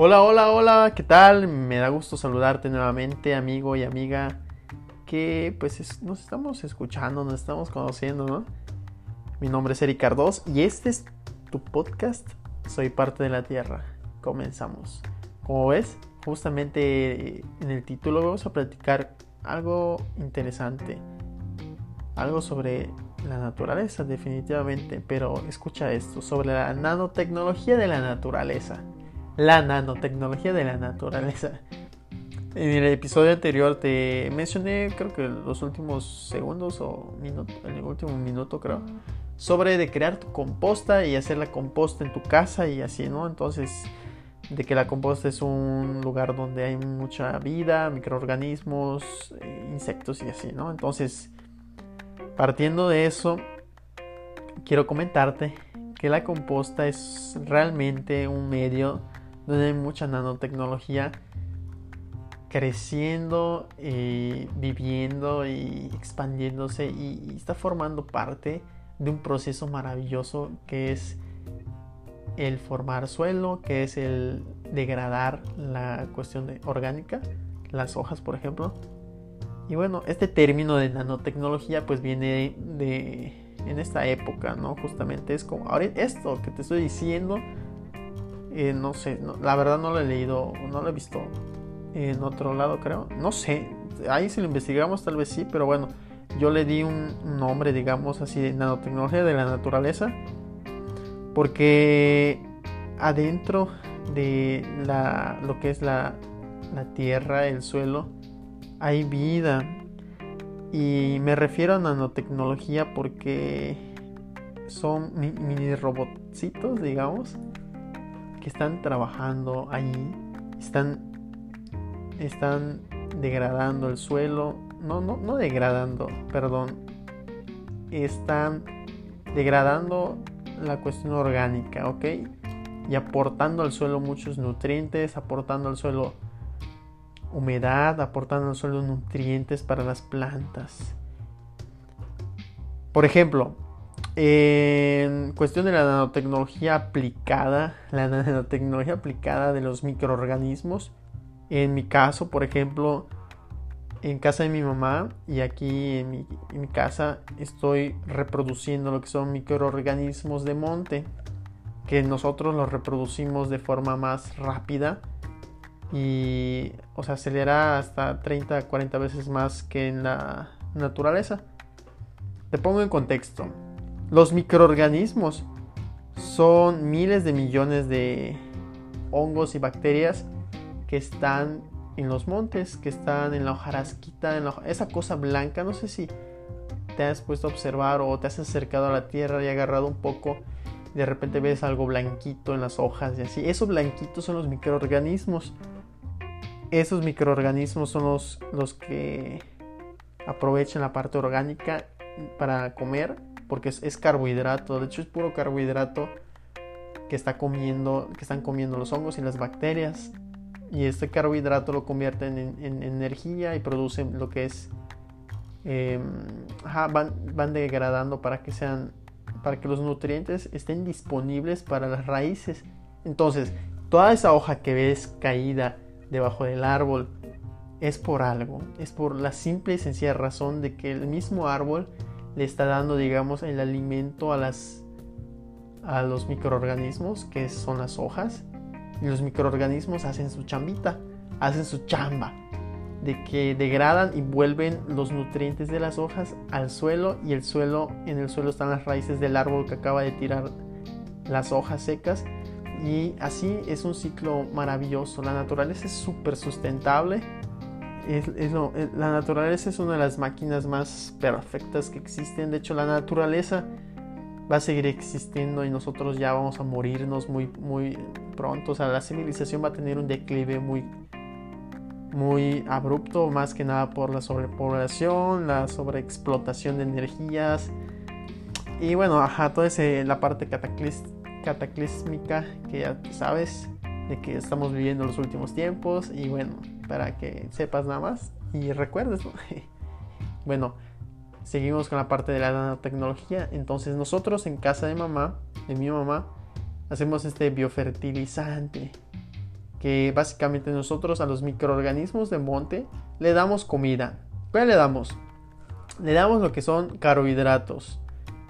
Hola, hola, hola, ¿qué tal? Me da gusto saludarte nuevamente, amigo y amiga, que pues nos estamos escuchando, nos estamos conociendo, ¿no? Mi nombre es Eric Cardos y este es tu podcast, Soy parte de la Tierra. Comenzamos. Como ves, justamente en el título vamos a platicar algo interesante, algo sobre la naturaleza definitivamente, pero escucha esto, sobre la nanotecnología de la naturaleza la nanotecnología de la naturaleza. En el episodio anterior te mencioné, creo que los últimos segundos o el último minuto creo, sobre de crear composta y hacer la composta en tu casa y así, ¿no? Entonces, de que la composta es un lugar donde hay mucha vida, microorganismos, eh, insectos y así, ¿no? Entonces, partiendo de eso, quiero comentarte que la composta es realmente un medio donde hay mucha nanotecnología creciendo, eh, viviendo y expandiéndose y, está formando parte de un proceso maravilloso que es el formar suelo, que es el degradar la cuestión de orgánica, las hojas por ejemplo. Y bueno, este término de nanotecnología pues viene de en esta época, ¿no? Justamente es como ahora esto que te estoy diciendo eh, no sé, la verdad no lo he leído, no lo he visto en otro lado, creo. No sé, ahí si lo investigamos tal vez sí, pero bueno, yo le di un nombre, digamos así, de nanotecnología de la naturaleza, porque adentro de la, lo que es la, la tierra, el suelo, hay vida. Y me refiero a nanotecnología porque son mini robotcitos, digamos, que están trabajando ahí, están, están degradando el suelo, no, no, no degradando, perdón, están degradando la cuestión orgánica, ¿ok? Y aportando al suelo muchos nutrientes, aportando al suelo humedad, aportando al suelo nutrientes para las plantas. Por ejemplo, en cuestión de la nanotecnología aplicada, la nanotecnología aplicada de los microorganismos, en mi caso, por ejemplo, en casa de mi mamá y aquí en mi, casa estoy reproduciendo lo que son microorganismos de monte, que nosotros los reproducimos de forma más rápida y, o sea, acelera hasta 30, 40 veces más que en la naturaleza. Te pongo en contexto. Los microorganismos son miles de millones de hongos y bacterias que están en los montes, que están en la hojarasquita, en esa cosa blanca. No sé si te has puesto a observar o te has acercado a la tierra y agarrado un poco. Y de repente ves algo blanquito en las hojas y así. Esos blanquitos son los microorganismos. Esos microorganismos son los, los que aprovechan la parte orgánica para comer porque es, carbohidrato, de hecho es puro carbohidrato que está comiendo, que están comiendo los hongos y las bacterias. Y este carbohidrato lo convierten en, energía y producen lo que es em, van, van, degradando para que sean para que los nutrientes estén disponibles para las raíces. Entonces, toda esa hoja que ves caída debajo del árbol es por algo, es por la simple y sencilla razón de que el mismo árbol le está dando, digamos, el alimento a las a los microorganismos que son las hojas. Y los microorganismos hacen su chambita, hacen su chamba de que degradan y vuelven los nutrientes de las hojas al suelo y el suelo en el suelo están las raíces del árbol que acaba de tirar las hojas secas. Y así es un ciclo maravilloso. La naturaleza es súper sustentable la naturaleza es una de las máquinas más perfectas que existen. De hecho, la naturaleza va a seguir existiendo y nosotros ya vamos a morirnos muy, muy pronto. O sea, la civilización va a tener un declive muy, muy abrupto, más que nada por la sobrepoblación, la sobreexplotación de energías. Y bueno, ajá, toda ese, la parte cataclísmica que ya sabes de que estamos viviendo los últimos tiempos. Y bueno, para que sepas nada más y recuerdes. bueno, seguimos con la parte de la nanotecnología. Entonces nosotros en casa de mamá, de mi mamá, hacemos este biofertilizante. que básicamente nosotros a los microorganismos de monte le damos comida. ¿Qué le damos? Le damos lo que son carbohidratos,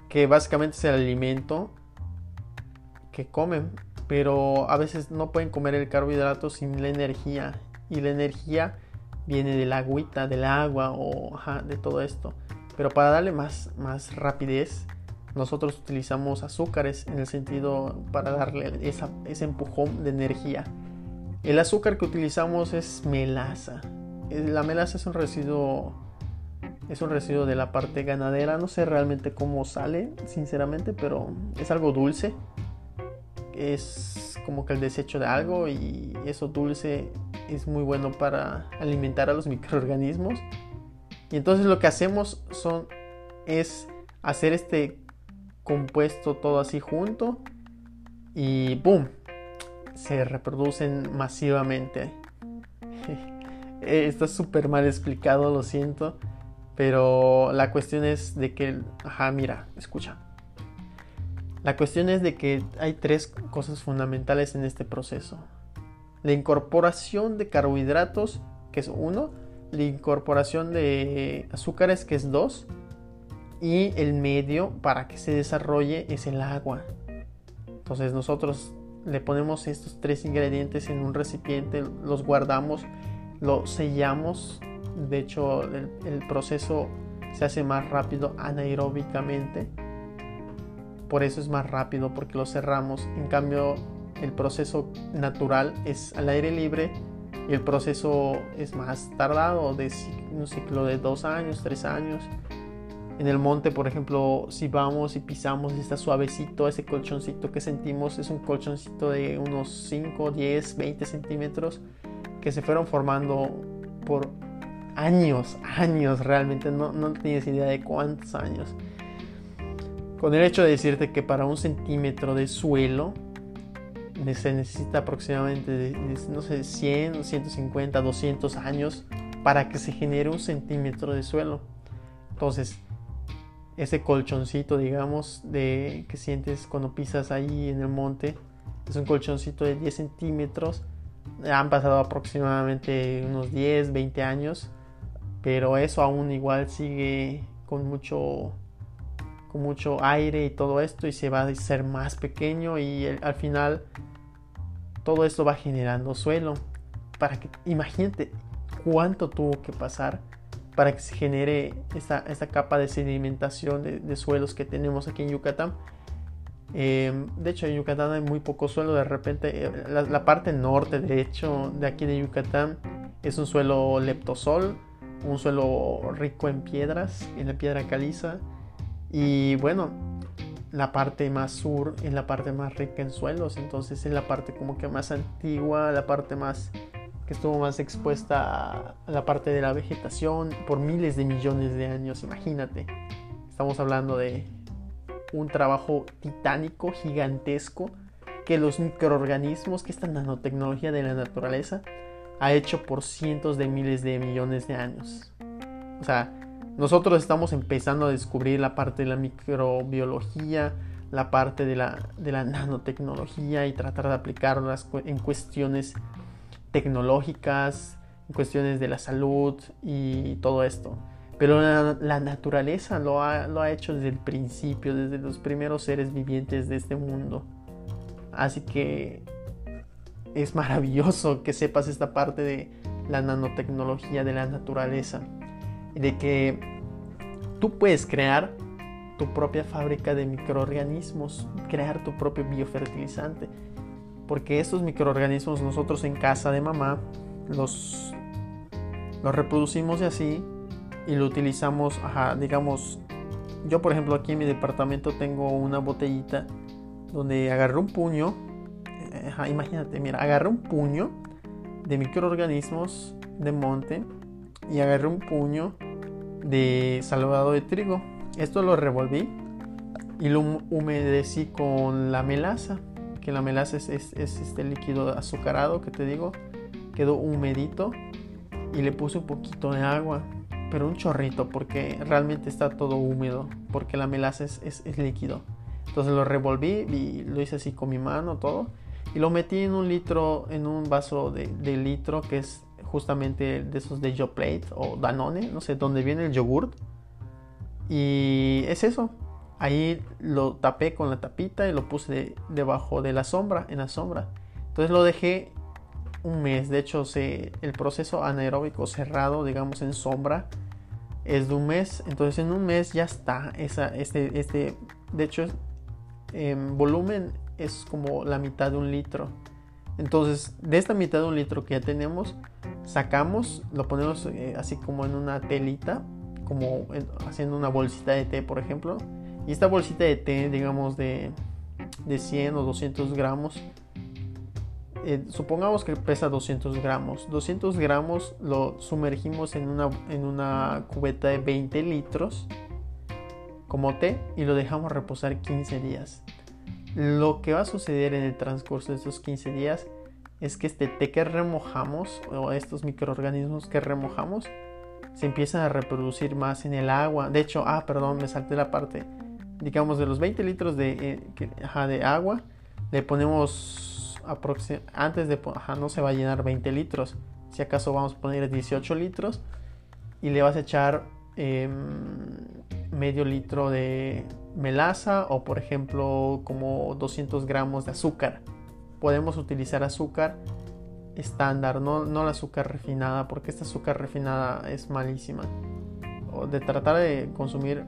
que básicamente es el alimento que comen, pero a veces no pueden comer el carbohidrato sin la energía y la energía viene del agüita, del agua o de todo esto. Pero para darle más, más rapidez, nosotros utilizamos azúcares en el sentido para darle ese empujón de energía. El azúcar que utilizamos es melaza. La melaza es un residuo es un residuo de la parte ganadera. No sé realmente cómo sale, sinceramente, pero es algo dulce. Es como que el desecho de algo y eso dulce es muy bueno para alimentar a los microorganismos. Y entonces lo que hacemos son es hacer este compuesto todo así junto y ¡boom! Se reproducen masivamente. Está súper mal explicado, lo siento. Pero la cuestión es de que, ajá, mira, escucha. La cuestión es de que hay tres cosas fundamentales en este proceso. La incorporación de carbohidratos, que es uno. La incorporación de azúcares, que es dos y el medio para que se desarrolle es el agua. Entonces nosotros le ponemos estos tres ingredientes en un recipiente, los guardamos, lo sellamos. De hecho, el, proceso se hace más rápido anaeróbicamente. Por eso es más rápido porque lo cerramos. En cambio, el proceso natural es al aire libre y el proceso es más tardado, de un ciclo de dos años, tres años. En el monte, por ejemplo, si vamos y pisamos está suavecito, ese colchoncito que sentimos es un colchoncito de unos 5, 10, 20 centímetros que se fueron formando por años, años realmente, no, no tienes idea de cuántos años. Con el hecho de decirte que para un centímetro de suelo se necesita aproximadamente, no sé, 100, 150, 200 años para que se genere un centímetro de suelo. Entonces, ese colchoncito, digamos, de que sientes cuando pisas ahí en el monte. Es un colchoncito de 10 centímetros. Han pasado aproximadamente unos 10, 20 años. Pero eso aún igual sigue con mucho, con mucho aire y todo esto. Y se va a hacer más pequeño. Y al final todo esto va generando suelo. Para que imagínate cuánto tuvo que pasar para que se genere esta, capa de sedimentación de, suelos que tenemos aquí en Yucatán. Em, de hecho, en Yucatán hay muy poco suelo. De repente, eh, la, parte norte, de hecho, de aquí de Yucatán es un suelo leptosol, un suelo rico en piedras, en la piedra caliza. Y bueno, la parte más sur es la parte más rica en suelos. Entonces, es la parte como que más antigua, la parte más que estuvo más expuesta a la parte de la vegetación por miles de millones de años, imagínate. Estamos hablando de un trabajo titánico, gigantesco, que los microorganismos, que esta nanotecnología de la naturaleza, ha hecho por cientos de miles de millones de años. O sea, nosotros estamos empezando a descubrir la parte de la microbiología, la parte de la, la nanotecnología y tratar de aplicarlas en cuestiones tecnológicas, cuestiones de la salud y todo esto. Pero la, naturaleza lo ha, lo ha, hecho desde el principio, desde los primeros seres vivientes de este mundo. Así que es maravilloso que sepas esta parte de la nanotecnología de la naturaleza. De que tú puedes crear tu propia fábrica de microorganismos, crear tu propio biofertilizante porque estos microorganismos nosotros en casa de mamá los, los reproducimos de así y lo utilizamos, digamos, yo por ejemplo aquí en mi departamento tengo una botellita donde agarré un puño, imagínate, mira, agarré un puño de microorganismos de monte y agarré un puño de salvado de trigo. Esto lo revolví y lo humedecí con la melaza que la melaza es, este líquido azucarado que te digo, quedó humedito y le puse un poquito de agua, pero un chorrito porque realmente está todo húmedo, porque la melaza es, líquido. Entonces lo revolví y lo hice así con mi mano todo y lo metí en un litro, en un vaso de, litro que es justamente de esos de Yoplait o Danone, no sé, donde viene el yogurt. Y es eso. Ahí lo tapé con la tapita y lo puse debajo de la sombra, en la sombra. Entonces lo dejé un mes. De hecho, el proceso anaeróbico cerrado, digamos en sombra, es de un mes. Entonces en un mes ya está. Esa, este, este, de hecho, en volumen es como la mitad de un litro. Entonces, de esta mitad de un litro que ya tenemos, sacamos, lo ponemos eh, así como en una telita, como haciendo una bolsita de té, por ejemplo. Y esta bolsita de té, digamos de, de 100 o 200 gramos, eh, supongamos que pesa 200 gramos. 200 gramos lo sumergimos en una, en una cubeta de 20 litros como té y lo dejamos reposar 15 días. Lo que va a suceder en el transcurso de estos 15 días es que este té que remojamos o estos microorganismos que remojamos se empiezan a reproducir más en el agua. De hecho, ah, perdón, me salté la parte. Digamos, de los 20 litros de, eh, de agua, le ponemos antes de, ajá, no se va a llenar 20 litros. Si acaso vamos a poner 18 litros y le vas a echar em, medio litro de melaza o por ejemplo como 200 gramos de azúcar. Podemos utilizar azúcar estándar, no, no la azúcar refinada, porque esta azúcar refinada es malísima. O de tratar de consumir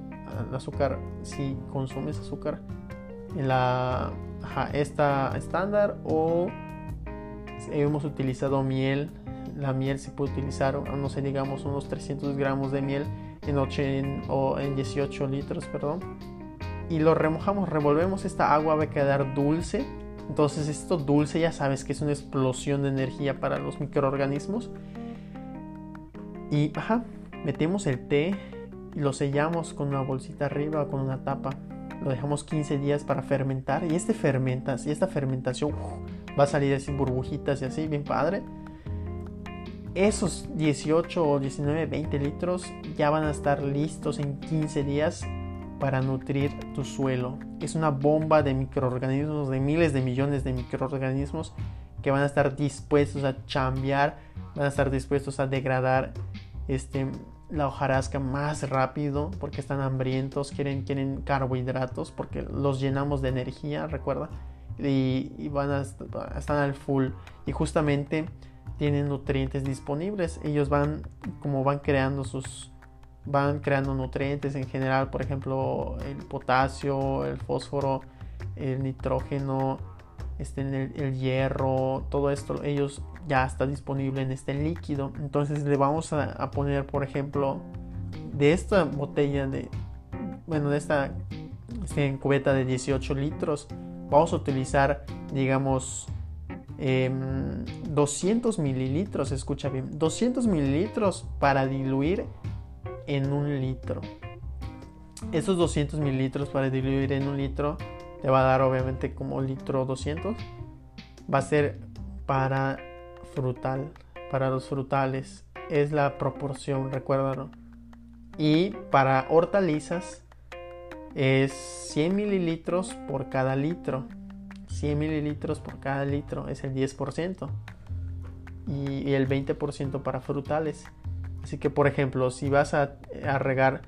azúcar, si consumes azúcar, en la esta estándar o hemos utilizado miel. La miel se puede utilizar, no sé, digamos unos 300 gramos de miel en, 8, o en 18 litros, perdón. Y lo remojamos, revolvemos esta agua, va a quedar dulce. Entonces esto dulce ya sabes que es una explosión de energía para los microorganismos. Y ajá, metemos el té y lo sellamos con una bolsita arriba o con una tapa. Lo dejamos 15 días para fermentar y este fermenta, y esta fermentación va a salir así burbujitas y así, bien padre esos 18 o 19, 20 litros ya van a estar listos en 15 días para nutrir tu suelo. Es una bomba de microorganismos, de miles de millones de microorganismos que van a estar dispuestos a chambear, van a estar dispuestos a degradar este, la hojarasca más rápido porque están hambrientos, quieren, quieren carbohidratos porque los llenamos de energía, recuerda, y, van a estar al full. Y justamente tienen nutrientes disponibles. Ellos van como van creando sus van creando nutrientes en general, por ejemplo, el potasio, el fósforo, el nitrógeno, este, el, hierro, todo esto, ellos ya está disponible en este líquido. Entonces le vamos a, poner, por ejemplo, de esta botella de, bueno, de esta, este, cubeta de 18 litros, vamos a utilizar, digamos, 200 em, mililitros, escucha bien, 200 mililitros para diluir en un litro. Esos 200 mililitros para diluir en un litro te va a dar obviamente como litro 200. Va a ser para frutal, para los frutales. Es la proporción, recuérdalo. Y para hortalizas es 100 mililitros por cada litro. 100 mililitros por cada litro es el 10% y, el 20% para frutales. Así que por ejemplo, si vas a, regar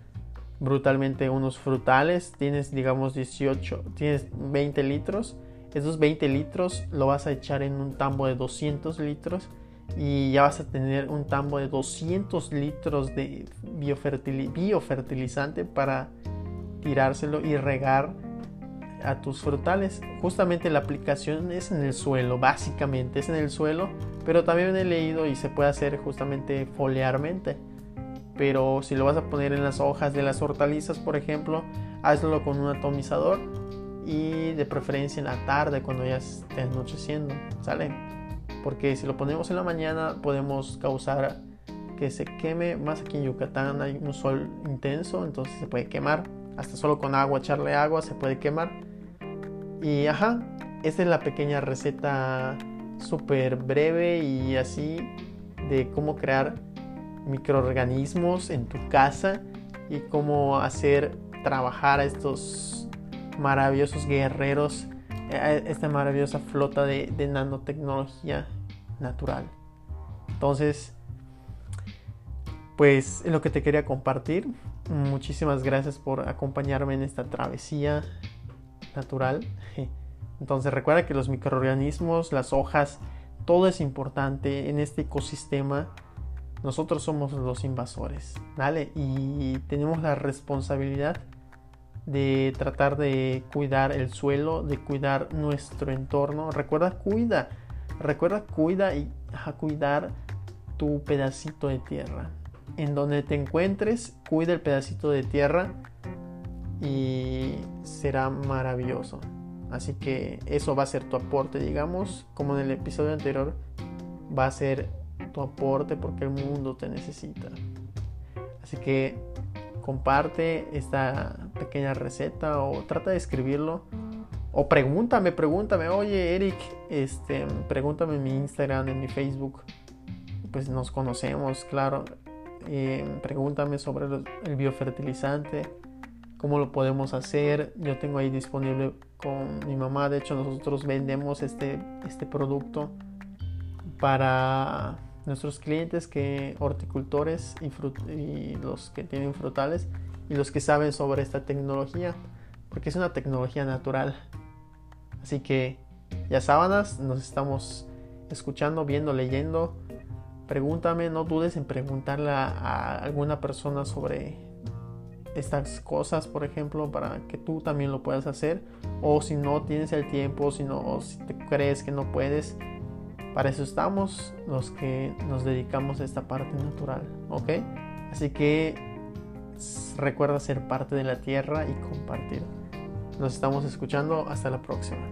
brutalmente unos frutales, tienes digamos 18, tienes 20 litros, esos 20 litros lo vas a echar en un tambo de 200 litros y ya vas a tener un tambo de 200 litros de biofertilizante para tirárselo y regar a tus frutales. Justamente la aplicación es en el suelo, básicamente es en el suelo, pero también he leído y se puede hacer justamente foliarmente. Pero si lo vas a poner en las hojas de las hortalizas, por ejemplo, hazlo con un atomizador y de preferencia en la tarde cuando ya esté anocheciendo, ¿sale? Porque si lo ponemos en la mañana podemos causar que se queme, más aquí en Yucatán hay un sol intenso, entonces se puede quemar, hasta solo con agua, echarle agua se puede quemar y ajá, esta es la pequeña receta súper breve y así de cómo crear microorganismos en tu casa y cómo hacer trabajar a estos maravillosos guerreros esta maravillosa flota de, de nanotecnología natural. Entonces, pues es lo que te quería compartir. Muchísimas gracias por acompañarme en esta travesía natural. Entonces recuerda que los microorganismos, las hojas, todo es importante en este ecosistema. Nosotros somos los invasores, ¿vale? Y tenemos la responsabilidad de tratar de cuidar el suelo, de cuidar nuestro entorno. Recuerda, cuida, recuerda, cuida y a cuidar tu pedacito de tierra en donde te encuentres, cuida el pedacito de tierra y será maravilloso. Así que eso va a ser tu aporte, digamos, como en el episodio anterior, va a ser tu aporte porque el mundo te necesita. Así que comparte esta pequeña receta o trata de escribirlo. O pregúntame, pregúntame, oye Eric, este, pregúntame en mi Instagram, en mi Facebook. Pues nos conocemos, claro. Eh, pregúntame sobre el biofertilizante, cómo lo podemos hacer. Yo tengo ahí disponible con mi mamá. De hecho, nosotros vendemos este, este producto para nuestros clientes que horticultores y, los que tienen frutales y los que saben sobre esta tecnología, porque es una tecnología natural. Así que ya sábanas, nos estamos escuchando, viendo, leyendo Pregúntame, no dudes en preguntarle a, alguna persona sobre estas cosas, por ejemplo, para que tú también lo puedas hacer. O si no tienes el tiempo, si no, si te crees que no puedes, para eso estamos los que nos dedicamos a esta parte natural, ¿ok? Así que recuerda ser parte de la tierra y compartir. Nos estamos escuchando. Hasta la próxima.